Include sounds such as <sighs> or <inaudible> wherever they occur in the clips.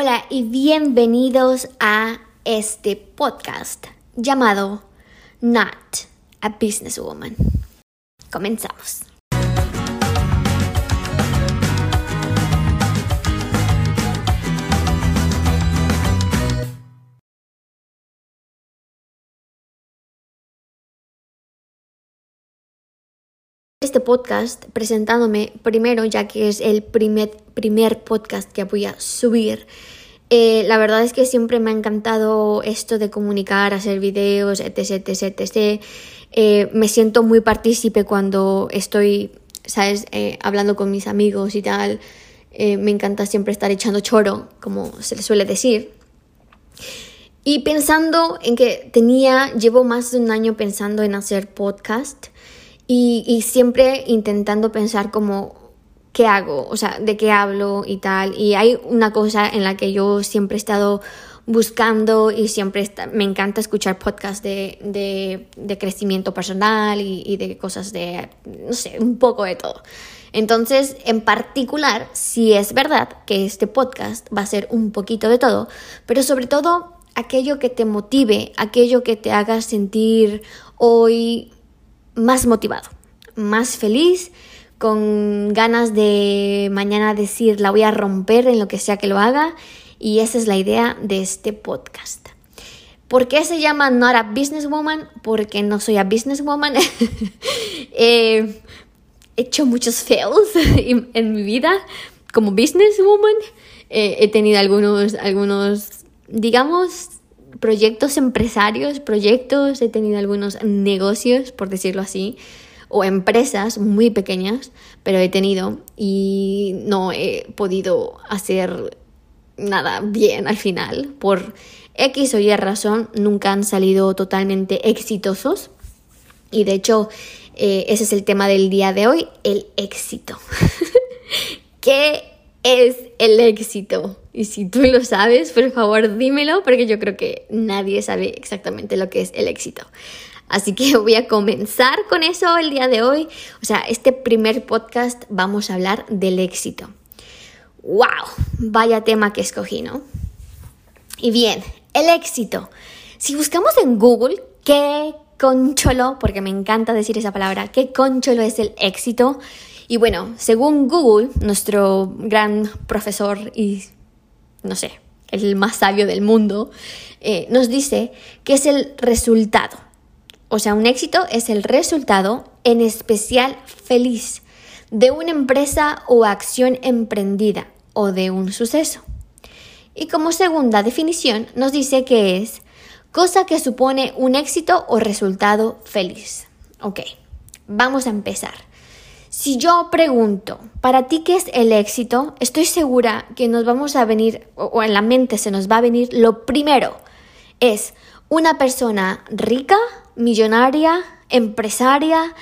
Hola y bienvenidos a este podcast llamado Not a Businesswoman. Comenzamos. Podcast presentándome primero, ya que es el primer, primer podcast que voy a subir. Eh, la verdad es que siempre me ha encantado esto de comunicar, hacer videos, etc, etc, etc. Eh, me siento muy partícipe cuando estoy, ¿sabes?, eh, hablando con mis amigos y tal. me encanta siempre estar echando choro, como se le suele decir. Y pensando en que tenía, llevo más de un año pensando en hacer podcast y, siempre intentando pensar como, ¿qué hago? O sea, ¿de qué hablo y tal? Y hay una cosa en la que yo siempre he estado buscando y siempre me encanta escuchar podcasts de, de, crecimiento personal y, de cosas de, no sé, un poco de todo. Entonces, en particular, sí es verdad que este podcast va a ser un poquito de todo, pero sobre todo aquello que te motive, aquello que te haga sentir hoy más motivado, más feliz, con ganas de mañana decir la voy a romper en lo que sea que lo haga y esa es la idea de este podcast. ¿Por qué se llama Not a Businesswoman? Porque no soy a businesswoman. <laughs> he hecho muchos fails <laughs> en mi vida como businesswoman. he tenido algunos, algunos, digamos, proyectos empresarios, proyectos, he tenido algunos negocios, por decirlo así, o empresas muy pequeñas, pero he tenido y no he podido hacer nada bien al final. Por X o Y razón, nunca han salido totalmente exitosos. Y de hecho, eh, ese es el tema del día de hoy, el éxito. <laughs> ¿Qué es el éxito? Y si tú lo sabes, por favor dímelo, porque yo creo que nadie sabe exactamente lo que es el éxito. Así que voy a comenzar con eso el día de hoy. O sea, este primer podcast vamos a hablar del éxito. ¡Wow! Vaya tema que escogí, ¿no? Y bien, el éxito. Si buscamos en Google qué concholo, porque me encanta decir esa palabra, qué concholo es el éxito. Y bueno, según Google, nuestro gran profesor y no sé, el más sabio del mundo, eh, nos dice que es el resultado. O sea, un éxito es el resultado, en especial feliz, de una empresa o acción emprendida o de un suceso. Y como segunda definición nos dice que es cosa que supone un éxito o resultado feliz. Ok, vamos a empezar. Si yo pregunto, ¿para ti qué es el éxito? Estoy segura que nos vamos a venir, o en la mente se nos va a venir, lo primero es una persona rica, millonaria, empresaria,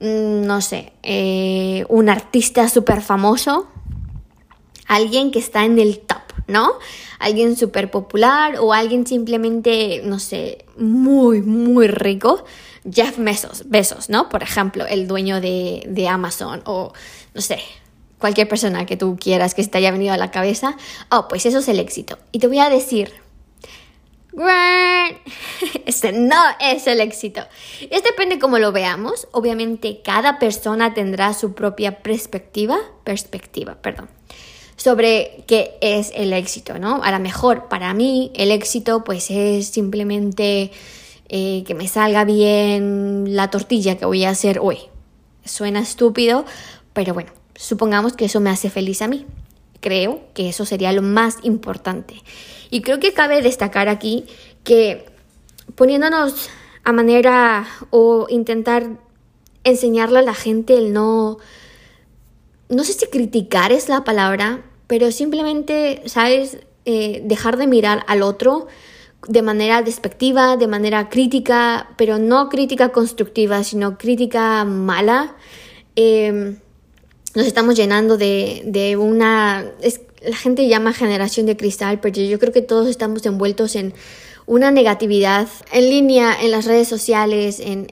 mm, no sé, eh, un artista súper famoso, alguien que está en el top, ¿no? Alguien súper popular o alguien simplemente, no sé, muy, muy rico Jeff Bezos, Besos, ¿no? Por ejemplo, el dueño de, de Amazon o, no sé, cualquier persona que tú quieras que se te haya venido a la cabeza. Oh, pues eso es el éxito. Y te voy a decir, <laughs> este no es el éxito. Es depende cómo lo veamos. Obviamente cada persona tendrá su propia perspectiva, perspectiva, perdón, sobre qué es el éxito, ¿no? A lo mejor para mí el éxito pues es simplemente eh, que me salga bien la tortilla que voy a hacer hoy. Suena estúpido, pero bueno, supongamos que eso me hace feliz a mí. Creo que eso sería lo más importante. Y creo que cabe destacar aquí que poniéndonos a manera o intentar enseñarle a la gente el no, no sé si criticar es la palabra, pero simplemente, ¿sabes? Eh, dejar de mirar al otro de manera despectiva, de manera crítica, pero no crítica constructiva, sino crítica mala. Em, nos estamos llenando de, una... la gente llama generación de cristal, pero yo creo que todos estamos envueltos en una negatividad en línea, en las redes sociales, en,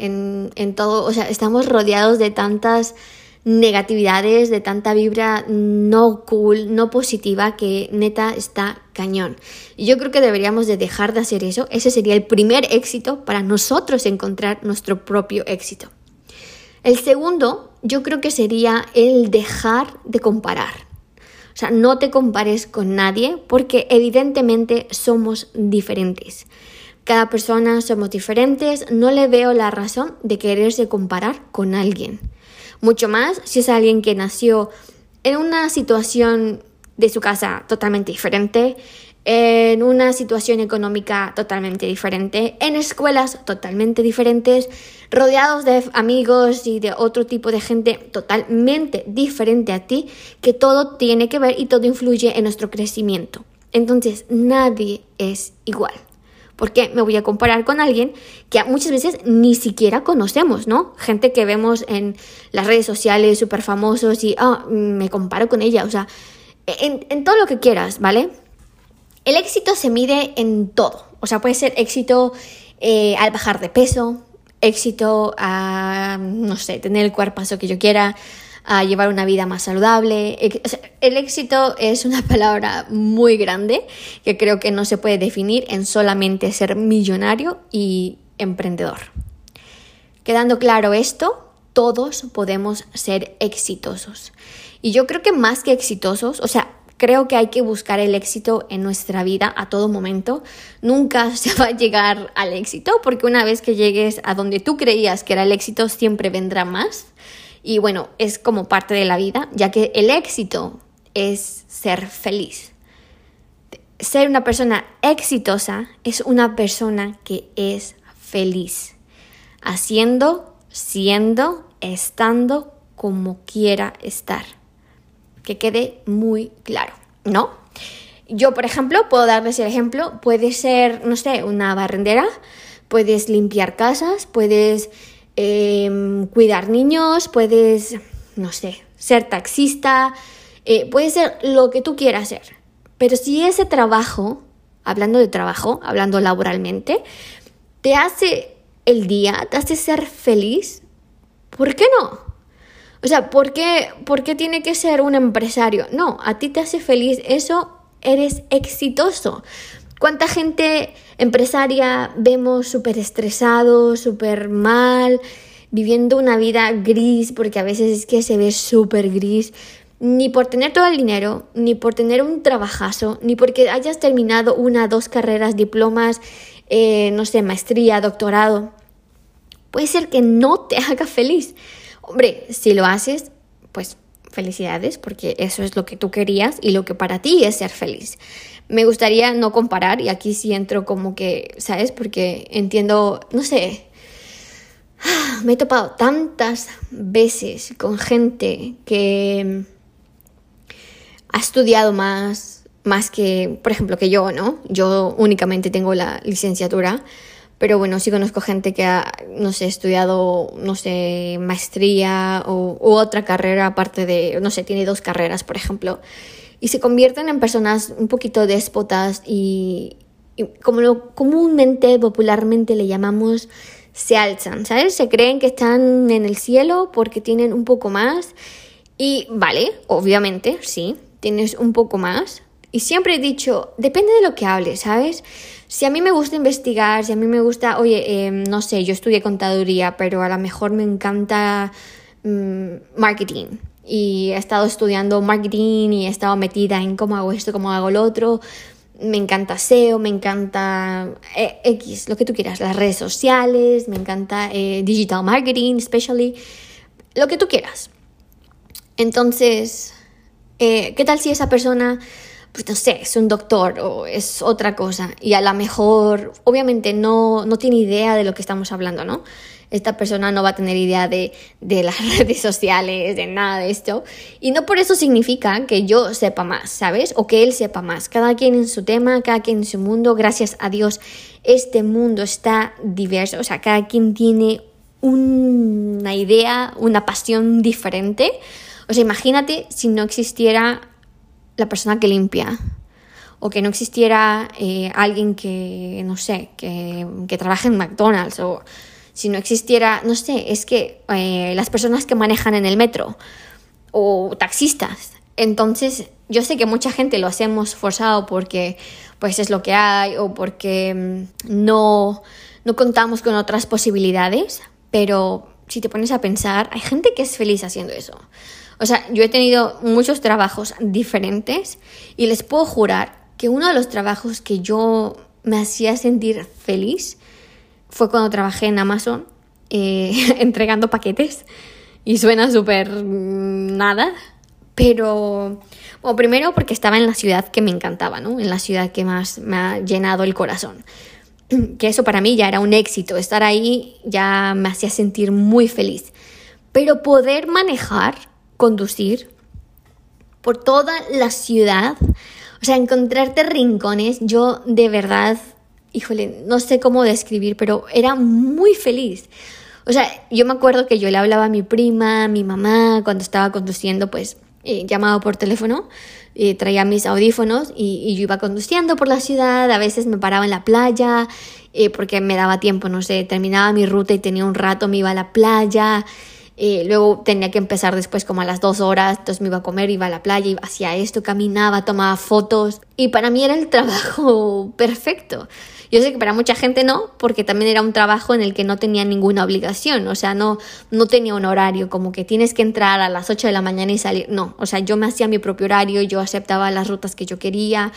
en todo. O sea, estamos rodeados de tantas negatividades, de tanta vibra no cool, no positiva, que neta está cañón. Yo creo que deberíamos de dejar de hacer eso. Ese sería el primer éxito para nosotros encontrar nuestro propio éxito. El segundo, yo creo que sería el dejar de comparar. O sea, no te compares con nadie porque evidentemente somos diferentes. Cada persona somos diferentes, no le veo la razón de quererse comparar con alguien. Mucho más si es alguien que nació en una situación de su casa totalmente diferente, en una situación económica totalmente diferente, en escuelas totalmente diferentes, rodeados de amigos y de otro tipo de gente totalmente diferente a ti, que todo tiene que ver y todo influye en nuestro crecimiento. Entonces, nadie es igual. ¿Por qué me voy a comparar con alguien que muchas veces ni siquiera conocemos, ¿no? Gente que vemos en las redes sociales súper famosos y, ah, me comparo con ella, o sea, en, en todo lo que quieras, ¿vale? El éxito se mide en todo, o sea, puede ser éxito eh, al bajar de peso, éxito a, no sé, tener el cuerpazo que yo quiera, a llevar una vida más saludable. El éxito es una <laughs> palabra muy grande que creo que no se puede definir en solamente ser millonario y emprendedor. Quedando claro esto, todos podemos ser exitosos. Y yo creo que más que exitosos, o sea, creo que hay que buscar el éxito en nuestra vida a todo momento. Nunca <laughs> se va a llegar al éxito porque una vez que llegues a donde tú creías que era el éxito, siempre vendrá más. Y bueno, es como parte de la vida, ya que el éxito es ser feliz. Ser una persona exitosa es una persona que es feliz, haciendo, siendo, estando como quiera estar. Que quede muy claro, ¿no? Yo, por ejemplo, puedo darles el ejemplo, puede ser, no sé, una barrendera, puedes limpiar casas, puedes Em, cuidar niños, puedes, no sé, ser taxista, eh, puede ser lo que tú quieras hacer. Pero si ese trabajo, hablando de trabajo, hablando laboralmente, te hace el día, te hace ser feliz, ¿por qué no? O sea, ¿por qué, ¿por qué tiene que ser un empresario? No, a ti te hace feliz, eso eres exitoso. ¿Cuánta gente empresaria vemos súper estresado, súper mal, viviendo una vida gris, porque a veces es que se ve súper gris? Ni por tener todo el dinero, ni por tener un trabajazo, ni porque hayas terminado una, dos carreras, diplomas, eh, no sé, maestría, doctorado. Puede ser que no te haga feliz. Hombre, si lo haces, pues felicidades, porque eso es lo que tú querías y lo que para ti es ser feliz me gustaría no comparar y aquí sí entro como que, ¿sabes? Porque entiendo, no sé, <sighs> me he topado tantas veces con gente que ha estudiado más, más que, por ejemplo, que yo, ¿no? Yo únicamente tengo la licenciatura, pero bueno, sí conozco gente que ha, no sé, estudiado, no sé, maestría o u otra carrera aparte de, no sé, tiene dos carreras, por ejemplo y se convierten en personas un poquito déspotas y, como lo comúnmente, popularmente le llamamos, se alzan, ¿sabes? Se creen que están en el cielo porque tienen un poco más y vale, obviamente, sí, tienes un poco más. Y siempre he dicho, depende de lo que hables, ¿sabes? Si a mí me gusta investigar, si a mí me gusta, oye, em, no sé, yo estudié contaduría, pero a lo mejor me encanta mm, marketing y he estado estudiando marketing y he estado metida en cómo hago esto, cómo hago lo otro. Me encanta SEO, me encanta eh, X, lo que tú quieras, las redes sociales, me encanta eh, digital marketing, especially, lo que tú quieras. Entonces, eh, ¿qué tal si esa persona, pues no sé, es un doctor o es otra cosa y a lo mejor, obviamente no, no tiene idea de lo que estamos hablando, ¿no? esta persona no va a tener idea de, las <laughs> redes sociales, de nada de esto. Y no por eso significa que yo sepa más, ¿sabes? O que él sepa más. Cada quien en su tema, cada quien en su mundo. Gracias a Dios, este mundo está diverso. O sea, cada quien tiene una idea, una pasión diferente. O sea, imagínate si no existiera la persona que limpia o que no existiera eh, alguien que, no sé, que, que trabaje en McDonald's o si no existiera, no sé, es que eh, las personas que manejan en el metro o taxistas. Entonces, yo sé que mucha gente lo hacemos forzado porque pues es lo que hay o porque mm, no, no contamos con otras posibilidades, pero si te pones a pensar, hay gente que es feliz haciendo eso. O sea, yo he tenido muchos trabajos diferentes y les puedo jurar que uno de los trabajos que yo me hacía sentir feliz fue cuando trabajé en Amazon eh, <laughs> entregando paquetes y suena súper nada, pero bueno, primero porque estaba en la ciudad que me encantaba, ¿no? En la ciudad que más me ha llenado el corazón. <clears throat> Que eso para mí ya era un éxito, estar ahí ya me hacía sentir muy feliz. Pero poder manejar, conducir por toda la ciudad, o sea, encontrarte rincones, yo de verdad, híjole, no sé cómo describir, pero era muy feliz. O sea, yo me acuerdo que yo le hablaba a mi prima, a mi mamá, cuando estaba conduciendo, pues eh, llamado por teléfono, eh, traía mis audífonos y, yo iba conduciendo por la ciudad, a veces me paraba en la playa eh, porque me daba tiempo, no sé, terminaba mi ruta y tenía un rato, me iba a la playa, luego tenía que empezar después como a las dos horas, entonces me iba a comer, iba a la playa, iba hacia esto, caminaba, tomaba fotos y para mí era el trabajo <laughs> perfecto. Yo sé que para mucha gente no, porque también era un trabajo en el que no tenía ninguna obligación, o sea, no, no tenía un horario, como que tienes que entrar a las 8 de la mañana y salir, no, o sea, yo me hacía mi propio horario, yo aceptaba las rutas que yo quería.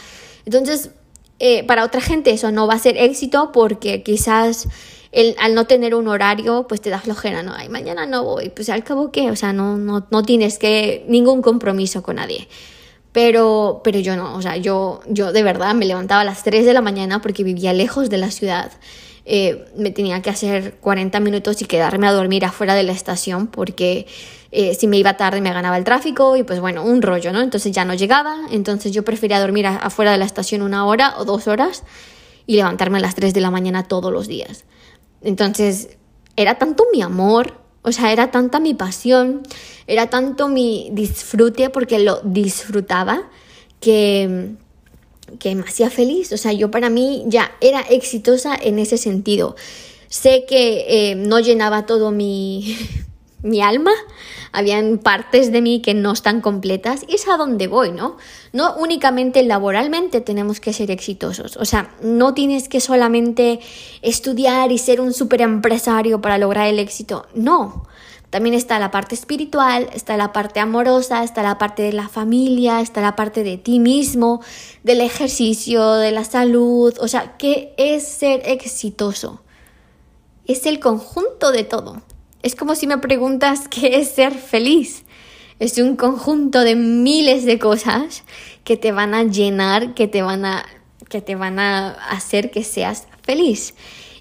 Entonces, eh, para otra gente eso no va a ser éxito porque quizás el, al no tener un horario, pues te da flojera, ¿no? Ay, mañana no voy, pues al cabo qué, o sea, no, no, no tienes que ningún compromiso con nadie. Pero, pero yo no, o sea, yo, yo de verdad me levantaba a las 3 de la mañana porque vivía lejos de la ciudad. Eh, me tenía que hacer 40 minutos y quedarme a dormir afuera de la estación porque eh, si me iba tarde me ganaba el tráfico y pues bueno, un rollo, ¿no? Entonces ya no llegaba, entonces yo prefería dormir afuera de la estación una hora o dos horas y levantarme a las 3 de la mañana todos los días. Entonces era tanto mi amor o sea, era tanta mi pasión, era tanto mi disfrute porque lo disfrutaba que, que me hacía feliz. O sea, yo para mí ya era exitosa en ese sentido. Sé que eh, no llenaba todo mi, <laughs> mi alma, habían partes de mí que no están completas y es a donde voy, ¿no? No únicamente laboralmente tenemos que ser exitosos, o sea, no tienes que solamente estudiar y ser un super empresario para lograr el éxito, no. También está la parte espiritual, está la parte amorosa, está la parte de la familia, está la parte de ti mismo, del ejercicio, de la salud, o sea, ¿qué es ser exitoso? Es el conjunto de todo. Es como si me preguntas <laughs> qué es ser feliz. Es un conjunto de miles de cosas que te van a llenar, que te van a, que te van a hacer que seas feliz.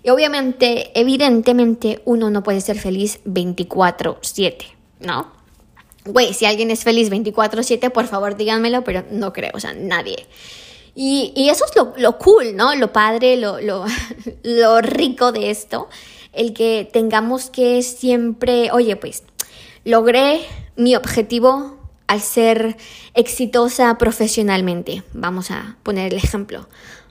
Y obviamente, evidentemente, uno no puede ser feliz 24/7, ¿no? Güey, si alguien es feliz 24/7, por favor díganmelo, pero no creo, o sea, nadie. Y, y eso es lo, lo, cool, ¿no? Lo padre, lo, lo, <laughs> lo rico de esto, el que tengamos que siempre, oye, pues logré mi objetivo al ser exitosa profesionalmente. Vamos a poner el ejemplo.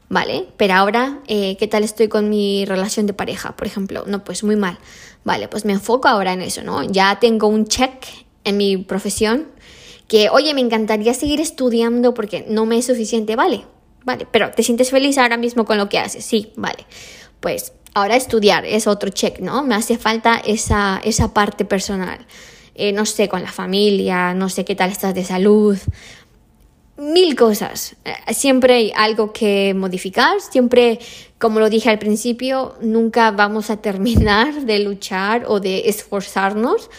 ¿Vale? Pero ahora, eh, ¿qué tal estoy con mi relación de pareja? Por ejemplo, no, pues muy mal. Vale, pues me enfoco ahora en eso, ¿no? Ya tengo un check en mi profesión que, oye, me encantaría seguir estudiando porque no me es suficiente. Vale, vale, pero ¿te sientes feliz ahora mismo con lo que haces? Sí, vale. Pues Ahora estudiar es otro check, ¿no? Me hace falta esa, esa parte personal. Eh, no sé, con la familia, no sé qué tal estás de salud. Mil cosas. Eh, siempre hay algo que modificar, siempre, como lo dije al principio, nunca vamos a terminar de luchar o de esforzarnos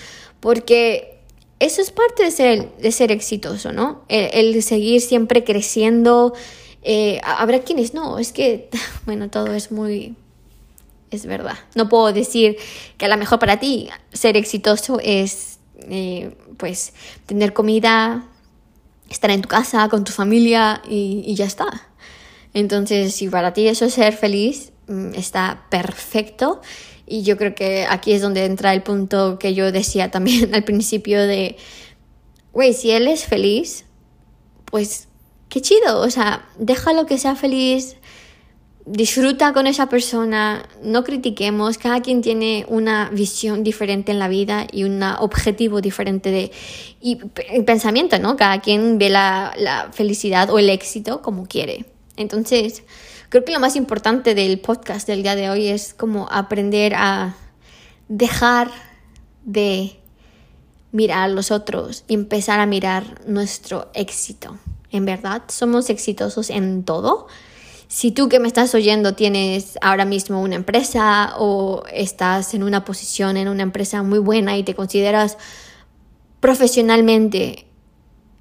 porque eso es parte de ser, de ser exitoso, ¿no? El, seguir siempre creciendo. Eh, habrá quienes no, es que, <laughs> bueno, todo es muy, es verdad. No puedo decir que a lo mejor para ti ser exitoso es, eh, pues, tener comida, estar en tu casa con tu familia y, ya está. Entonces, si para ti eso es ser feliz, mm, está perfecto. Y yo creo que aquí es donde entra el punto que yo decía también <laughs> al principio de, güey, si él es feliz, pues qué chido, o sea, déjalo que sea feliz, disfruta con esa persona, no critiquemos, cada quien tiene una visión diferente en la vida y un objetivo diferente de y, pensamiento, ¿no? Cada quien ve la, la felicidad o el éxito como quiere. Entonces, creo que lo más importante del podcast del día de hoy es como aprender a dejar de mirar a los otros y empezar a mirar nuestro éxito. En verdad, somos exitosos en todo si tú que me estás oyendo tienes ahora mismo una empresa o estás en una posición en una empresa muy buena y te consideras profesionalmente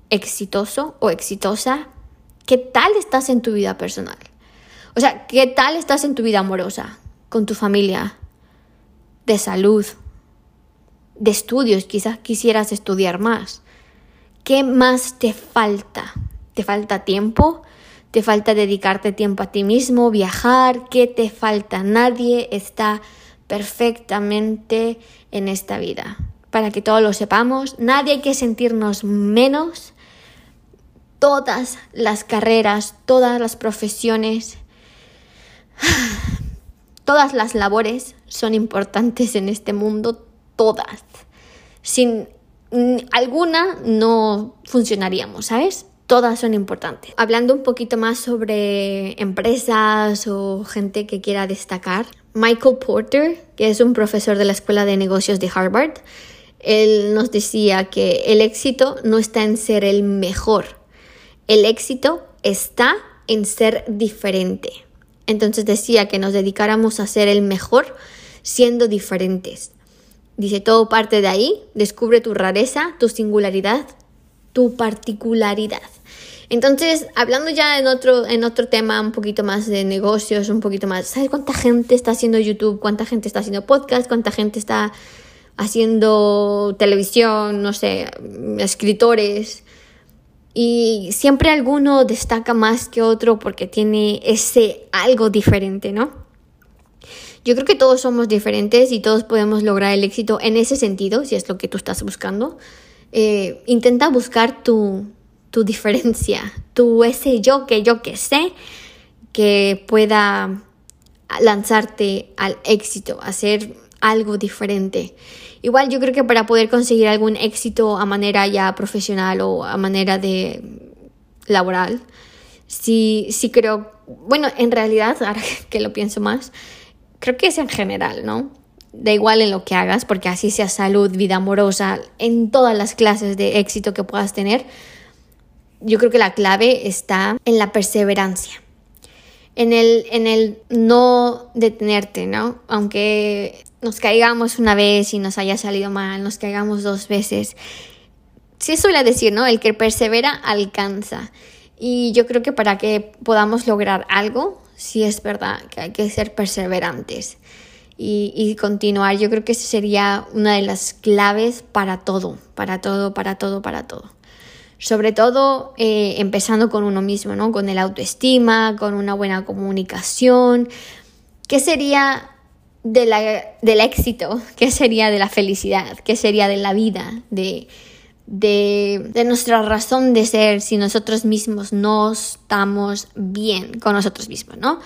exitoso o exitosa, ¿qué tal estás en tu vida personal? O sea, ¿qué tal estás en tu vida amorosa, con tu familia, de salud, de estudios? Quizás quisieras estudiar más. ¿Qué más te falta? ¿Te falta tiempo? Te falta dedicarte tiempo a ti mismo, viajar, ¿qué te falta? Nadie está perfectamente en esta vida. Para que todos lo sepamos, nadie hay que sentirnos menos. Todas las carreras, todas las profesiones, <sighs> todas las labores son importantes en este mundo, todas. Sin alguna no funcionaríamos, ¿sabes? Todas son importantes. Hablando un poquito más sobre empresas o gente que quiera destacar, Michael Porter, que es un profesor de la Escuela de Negocios de Harvard, él nos decía que el éxito no está en ser el mejor, el éxito está en ser diferente. Entonces decía que nos dedicáramos a ser el mejor siendo diferentes. Dice, todo parte de ahí, descubre tu rareza, tu singularidad, tu particularidad. Entonces, hablando ya en otro, en otro tema un poquito más de negocios, un poquito más, ¿sabes cuánta gente está haciendo YouTube? ¿Cuánta gente está haciendo podcast? ¿Cuánta gente está haciendo televisión? No sé, escritores. Y siempre alguno destaca más que otro porque tiene ese algo diferente, ¿no? Yo creo que todos somos diferentes y todos podemos lograr el éxito en ese sentido, si es lo que tú estás buscando. Eh, intenta buscar tu, tu diferencia, tu ese yo que yo que sé que pueda lanzarte al éxito, hacer algo diferente. Igual yo creo que para poder conseguir algún éxito a manera ya profesional o a manera de laboral, sí, sí creo, bueno, en realidad, <laughs> ahora que lo pienso más, creo que es en general, ¿no? Da igual en lo que hagas, porque así sea salud, vida amorosa, en todas las clases de éxito que puedas tener, yo creo que la clave está en la perseverancia, en el, en el no detenerte, ¿no? Aunque nos caigamos una vez y nos haya salido mal, nos caigamos dos veces. Sí suele decir, ¿no? El que persevera alcanza. Y yo creo que para que podamos lograr algo, sí es verdad que hay que ser perseverantes y, continuar. Yo creo que sería una de las claves para todo, para todo, para todo, para todo sobre todo eh, empezando con uno mismo, ¿no? Con el autoestima, con una buena comunicación. ¿Qué sería de la, del éxito? <laughs> ¿Qué sería de la felicidad? ¿Qué sería de la vida? De, de, de nuestra razón de ser si nosotros mismos no estamos bien con nosotros mismos, ¿no?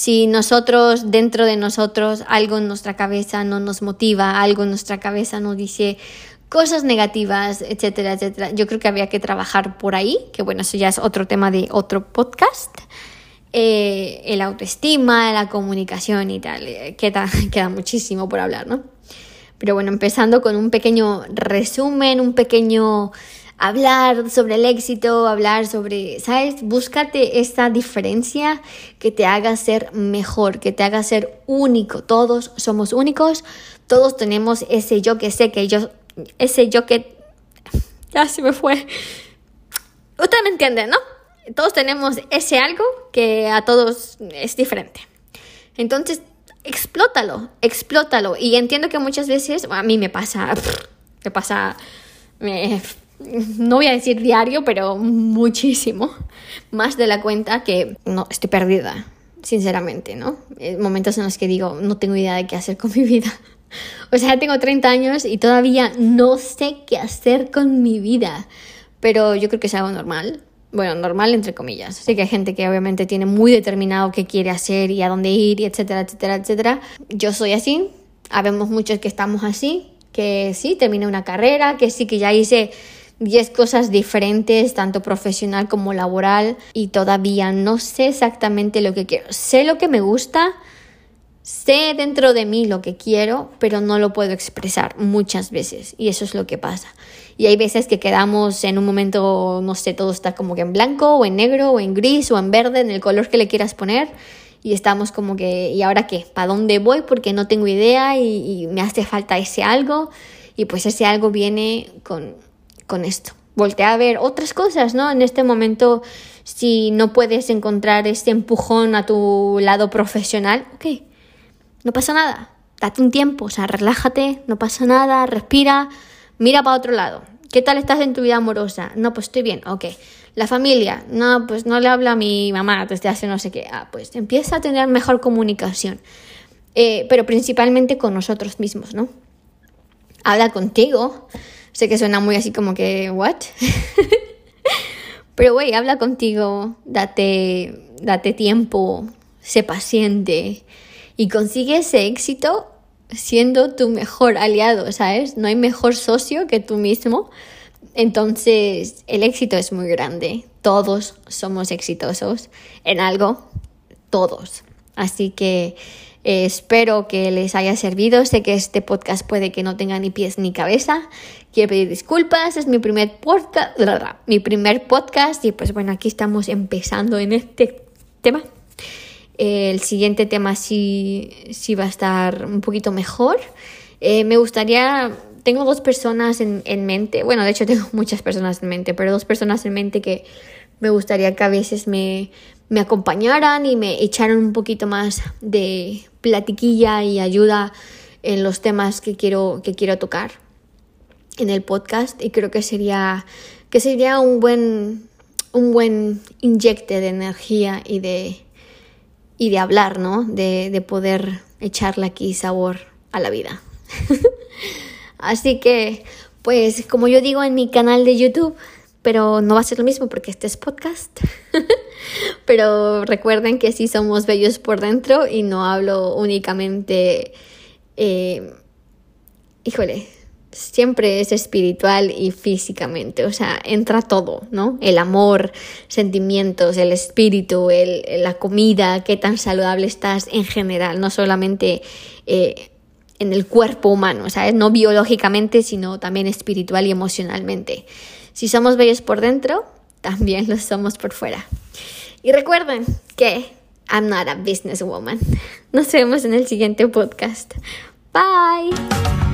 Si nosotros, dentro de nosotros, algo en nuestra cabeza no nos motiva, algo en nuestra cabeza nos dice, cosas negativas, etcétera, etcétera. Yo creo que había que trabajar por ahí, que bueno, eso ya es otro tema de otro podcast. Eh, el autoestima, la comunicación y tal. Eh, queda, <laughs> queda muchísimo por hablar, ¿no? Pero bueno, empezando con un pequeño resumen, un pequeño hablar sobre el éxito, hablar sobre, ¿sabes? Búscate esta diferencia que te haga ser mejor, que te haga ser único. Todos somos únicos, todos tenemos ese yo que sé que yo ese yo que... <laughs> Ya se me fue. Usted me entiende, ¿no? Todos tenemos ese algo que a todos es diferente. Entonces, explótalo, explótalo. Y entiendo que muchas veces, a mí me pasa, <laughs> me pasa, no voy a decir diario, pero muchísimo, más de la cuenta que no, estoy perdida, sinceramente, ¿no? Momentos en los que digo, no tengo idea de qué hacer con mi vida. <laughs> O sea, tengo 30 años y todavía no sé qué hacer con mi vida. Pero yo creo que es algo normal. Bueno, normal entre comillas. Sé que hay gente que obviamente tiene muy determinado qué quiere hacer y a dónde ir, y etcétera, etcétera, etcétera. Yo soy así, habemos muchos que estamos así, que sí, terminé una carrera, que sí, que ya hice 10 cosas diferentes, tanto profesional como laboral, y todavía no sé exactamente lo que quiero. Sé lo que me gusta, sé dentro de mí lo que quiero, pero no lo puedo expresar muchas veces, y eso es lo que pasa. Y hay veces que quedamos en un momento, no sé, todo está como que en blanco, o en negro, o en gris, o en verde, en el color que le quieras poner y estamos como que, ¿y ahora qué? ¿Para dónde voy? Porque no tengo idea y, me hace falta ese algo y pues ese algo viene con, con esto. Voltea a ver otras cosas, ¿no? En este momento, si no puedes encontrar este empujón a tu lado profesional, ok, no pasa nada, date un tiempo, o sea, relájate, no pasa nada, respira, mira para otro lado. ¿Qué tal estás en tu vida amorosa? No, pues estoy bien, ok. La familia, no, pues no le hablo a mi mamá desde hace no sé qué. Ah, pues empieza a tener mejor comunicación. Eh, pero principalmente con nosotros mismos, ¿no? Habla contigo. Sé que suena muy así como que, ¿what? <laughs> pero, güey, habla contigo, date, date tiempo, sé paciente y consigue ese éxito siendo tu mejor aliado, ¿sabes? No hay mejor socio que tú mismo entonces, el éxito es muy grande. Todos somos exitosos en algo, todos. Así que eh, espero que les haya servido. Sé que este podcast puede que no tenga ni pies ni cabeza. Quiero pedir disculpas. Es mi primer podcast, mi primer podcast y pues bueno, aquí estamos empezando en este tema. el siguiente tema sí, sí va a estar un poquito mejor. Eh, me gustaría tengo dos personas en, mente, bueno, de hecho tengo <laughs> muchas personas en mente, pero dos personas en mente que me gustaría que a veces me, me acompañaran y me echaran un poquito más de platiquilla y ayuda en los temas que quiero, que quiero tocar en el podcast y creo que sería, que sería un buen, un buen inyecte de energía y de, y de hablar, ¿no? De, de poder echarle aquí sabor a la vida. <laughs> Así que, pues como yo digo en mi canal de YouTube, pero no va a ser lo mismo porque este es podcast. <laughs> pero recuerden que sí somos bellos por dentro y no hablo únicamente, eh, híjole, siempre es espiritual y físicamente, o sea, entra todo, ¿no? El amor, sentimientos, el espíritu, el, la comida, qué tan saludable estás en general, no solamente... Eh, en el cuerpo humano, ¿sabes? No biológicamente, sino también espiritual y emocionalmente. Si somos bellos por dentro, también lo somos por fuera. Y recuerden que I'm not a businesswoman. Nos vemos en el siguiente podcast. Bye.